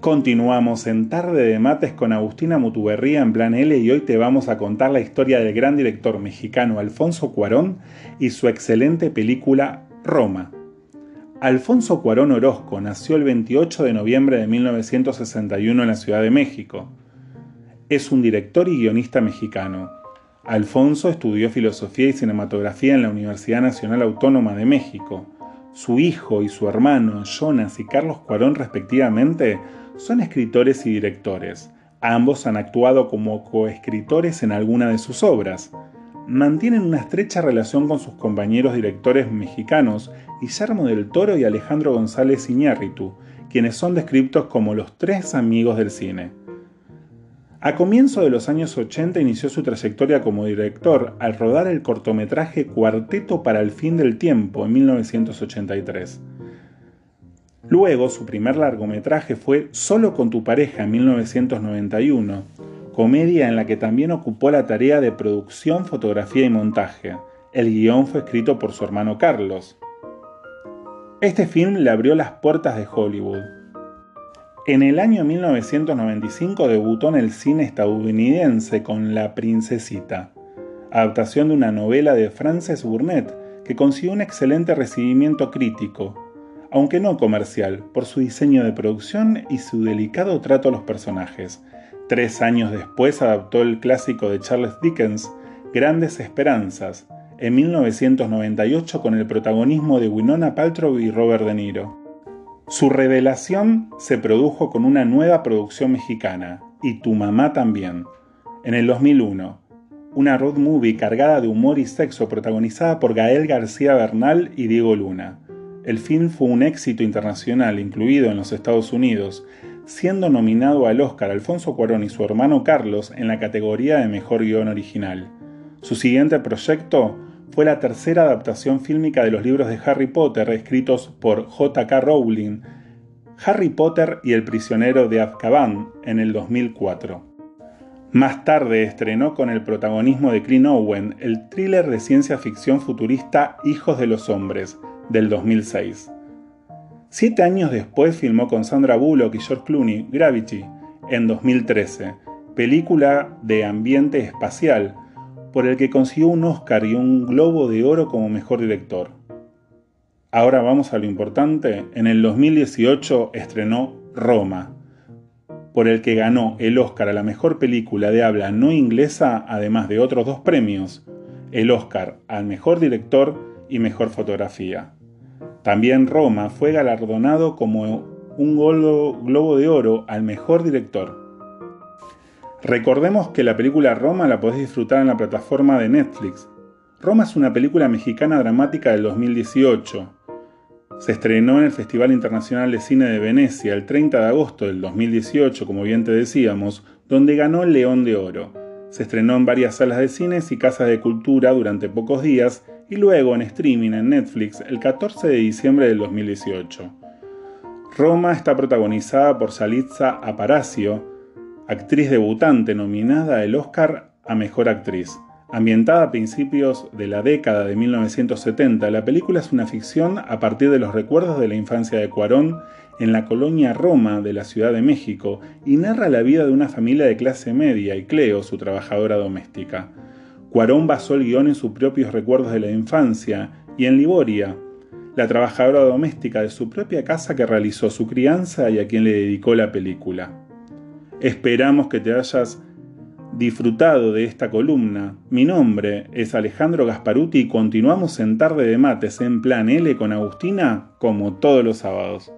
Continuamos en Tarde de Mates con Agustina Mutuberría en Plan L y hoy te vamos a contar la historia del gran director mexicano Alfonso Cuarón y su excelente película Roma. Alfonso Cuarón Orozco nació el 28 de noviembre de 1961 en la Ciudad de México. Es un director y guionista mexicano. Alfonso estudió filosofía y cinematografía en la Universidad Nacional Autónoma de México. Su hijo y su hermano, Jonas y Carlos Cuarón respectivamente, son escritores y directores. Ambos han actuado como coescritores en alguna de sus obras. Mantienen una estrecha relación con sus compañeros directores mexicanos Guillermo del Toro y Alejandro González Iñárritu, quienes son descritos como los tres amigos del cine. A comienzo de los años 80 inició su trayectoria como director al rodar el cortometraje Cuarteto para el fin del tiempo en 1983. Luego, su primer largometraje fue Solo con tu pareja en 1991, comedia en la que también ocupó la tarea de producción, fotografía y montaje. El guion fue escrito por su hermano Carlos. Este film le abrió las puertas de Hollywood. En el año 1995 debutó en el cine estadounidense con La Princesita, adaptación de una novela de Frances Burnett que consiguió un excelente recibimiento crítico aunque no comercial, por su diseño de producción y su delicado trato a los personajes. Tres años después adaptó el clásico de Charles Dickens, Grandes Esperanzas, en 1998 con el protagonismo de Winona Paltrow y Robert De Niro. Su revelación se produjo con una nueva producción mexicana, y Tu mamá también, en el 2001, una road movie cargada de humor y sexo protagonizada por Gael García Bernal y Diego Luna. El film fue un éxito internacional, incluido en los Estados Unidos, siendo nominado al Oscar Alfonso Cuarón y su hermano Carlos en la categoría de Mejor Guión Original. Su siguiente proyecto fue la tercera adaptación fílmica de los libros de Harry Potter escritos por J.K. Rowling, Harry Potter y el prisionero de Azkaban, en el 2004. Más tarde estrenó con el protagonismo de Clint Owen el thriller de ciencia ficción futurista Hijos de los Hombres, del 2006. Siete años después filmó con Sandra Bullock y George Clooney Gravity en 2013, película de ambiente espacial, por el que consiguió un Oscar y un Globo de Oro como mejor director. Ahora vamos a lo importante, en el 2018 estrenó Roma, por el que ganó el Oscar a la mejor película de habla no inglesa, además de otros dos premios, el Oscar al mejor director y mejor fotografía. También Roma fue galardonado como un Globo de Oro al mejor director. Recordemos que la película Roma la podés disfrutar en la plataforma de Netflix. Roma es una película mexicana dramática del 2018. Se estrenó en el Festival Internacional de Cine de Venecia el 30 de agosto del 2018, como bien te decíamos, donde ganó el León de Oro. Se estrenó en varias salas de cines y casas de cultura durante pocos días y luego en streaming en Netflix el 14 de diciembre del 2018. Roma está protagonizada por Salitza Aparacio, actriz debutante nominada al Oscar a Mejor Actriz. Ambientada a principios de la década de 1970, la película es una ficción a partir de los recuerdos de la infancia de Cuarón en la colonia Roma de la Ciudad de México y narra la vida de una familia de clase media y Cleo, su trabajadora doméstica. Cuarón basó el guion en sus propios recuerdos de la infancia y en Liboria, la trabajadora doméstica de su propia casa que realizó su crianza y a quien le dedicó la película. Esperamos que te hayas disfrutado de esta columna. Mi nombre es Alejandro Gasparuti y continuamos en Tarde de Mates en Plan L con Agustina como todos los sábados.